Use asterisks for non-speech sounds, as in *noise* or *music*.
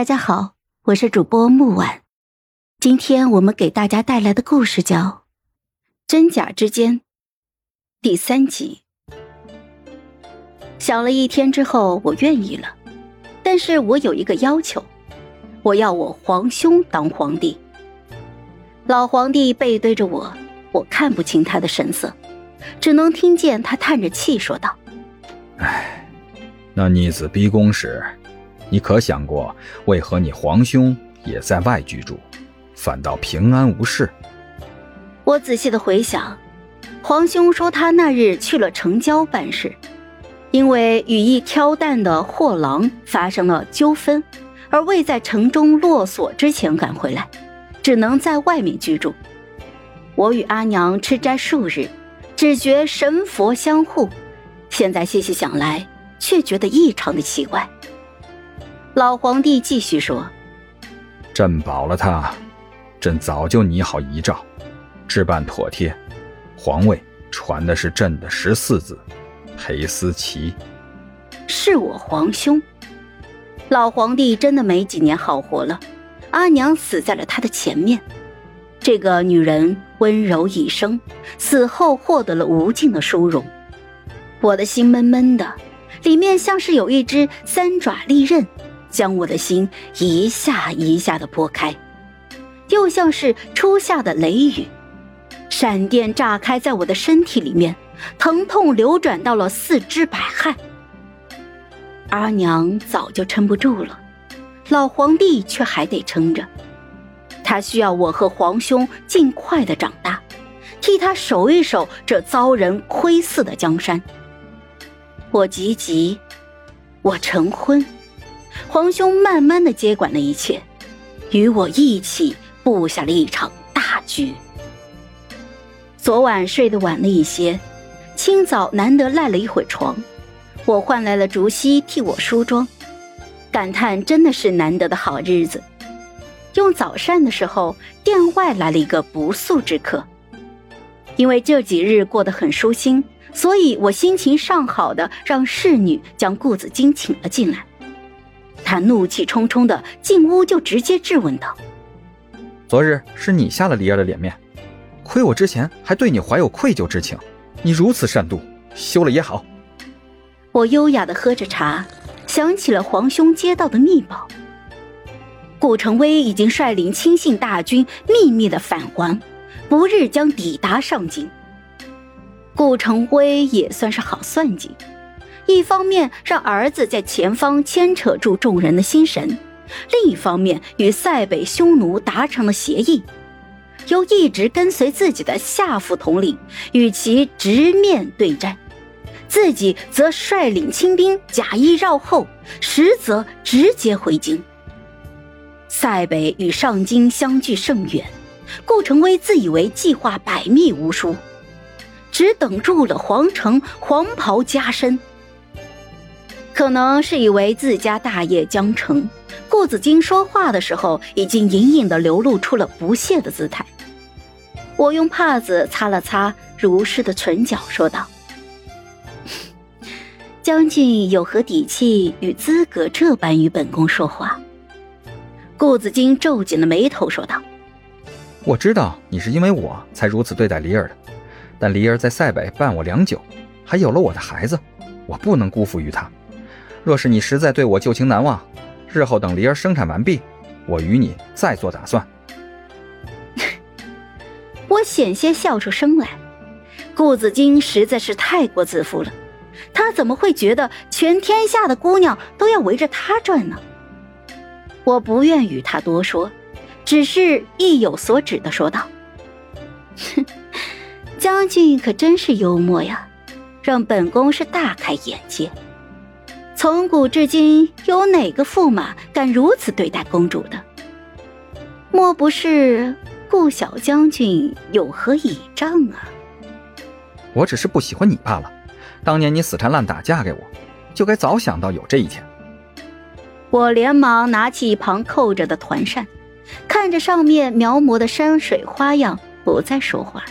大家好，我是主播木婉，今天我们给大家带来的故事叫《真假之间》第三集。想了一天之后，我愿意了，但是我有一个要求，我要我皇兄当皇帝。老皇帝背对着我，我看不清他的神色，只能听见他叹着气说道：“唉，那逆子逼宫时。”你可想过，为何你皇兄也在外居住，反倒平安无事？我仔细的回想，皇兄说他那日去了城郊办事，因为与一挑担的货郎发生了纠纷，而未在城中落锁之前赶回来，只能在外面居住。我与阿娘吃斋数日，只觉神佛相护，现在细细想来，却觉得异常的奇怪。老皇帝继续说：“朕保了他，朕早就拟好遗诏，置办妥帖，皇位传的是朕的十四子裴思齐。是我皇兄。老皇帝真的没几年好活了，阿娘死在了他的前面。这个女人温柔一生，死后获得了无尽的殊荣。我的心闷闷的，里面像是有一只三爪利刃。”将我的心一下一下的拨开，又像是初夏的雷雨，闪电炸开在我的身体里面，疼痛流转到了四肢百骸。阿娘早就撑不住了，老皇帝却还得撑着，他需要我和皇兄尽快的长大，替他守一守这遭人窥伺的江山。我急急，我成婚。皇兄慢慢的接管了一切，与我一起布下了一场大局。昨晚睡得晚了一些，清早难得赖了一会床，我唤来了竹溪替我梳妆，感叹真的是难得的好日子。用早膳的时候，店外来了一个不速之客，因为这几日过得很舒心，所以我心情上好的让侍女将顾子金请了进来。他怒气冲冲的进屋，就直接质问道：“昨日是你下了梨儿的脸面，亏我之前还对你怀有愧疚之情，你如此善妒，休了也好。”我优雅的喝着茶，想起了皇兄接到的密报，顾成威已经率领亲信大军秘密的返还，不日将抵达上京。顾成威也算是好算计。一方面让儿子在前方牵扯住众人的心神，另一方面与塞北匈奴达成了协议，由一直跟随自己的下副统领与其直面对战，自己则率领亲兵假意绕后，实则直接回京。塞北与上京相距甚远，顾成威自以为计划百密无疏，只等入了皇城，黄袍加身。可能是以为自家大业将成，顾子金说话的时候已经隐隐的流露出了不屑的姿态。我用帕子擦了擦如湿的唇角，说道：“ *laughs* 将军有何底气与资格这般与本宫说话？”顾子金皱紧了眉头，说道：“我知道你是因为我才如此对待离儿的，但离儿在塞北伴我良久，还有了我的孩子，我不能辜负于他。”若是你实在对我旧情难忘，日后等梨儿生产完毕，我与你再做打算。*laughs* 我险些笑出声来，顾子金实在是太过自负了，他怎么会觉得全天下的姑娘都要围着他转呢？我不愿与他多说，只是意有所指的说道：“哼，*laughs* 将军可真是幽默呀，让本宫是大开眼界。”从古至今，有哪个驸马敢如此对待公主的？莫不是顾小将军有何倚仗啊？我只是不喜欢你罢了。当年你死缠烂打嫁给我，就该早想到有这一天。我连忙拿起一旁扣着的团扇，看着上面描摹的山水花样，不再说话。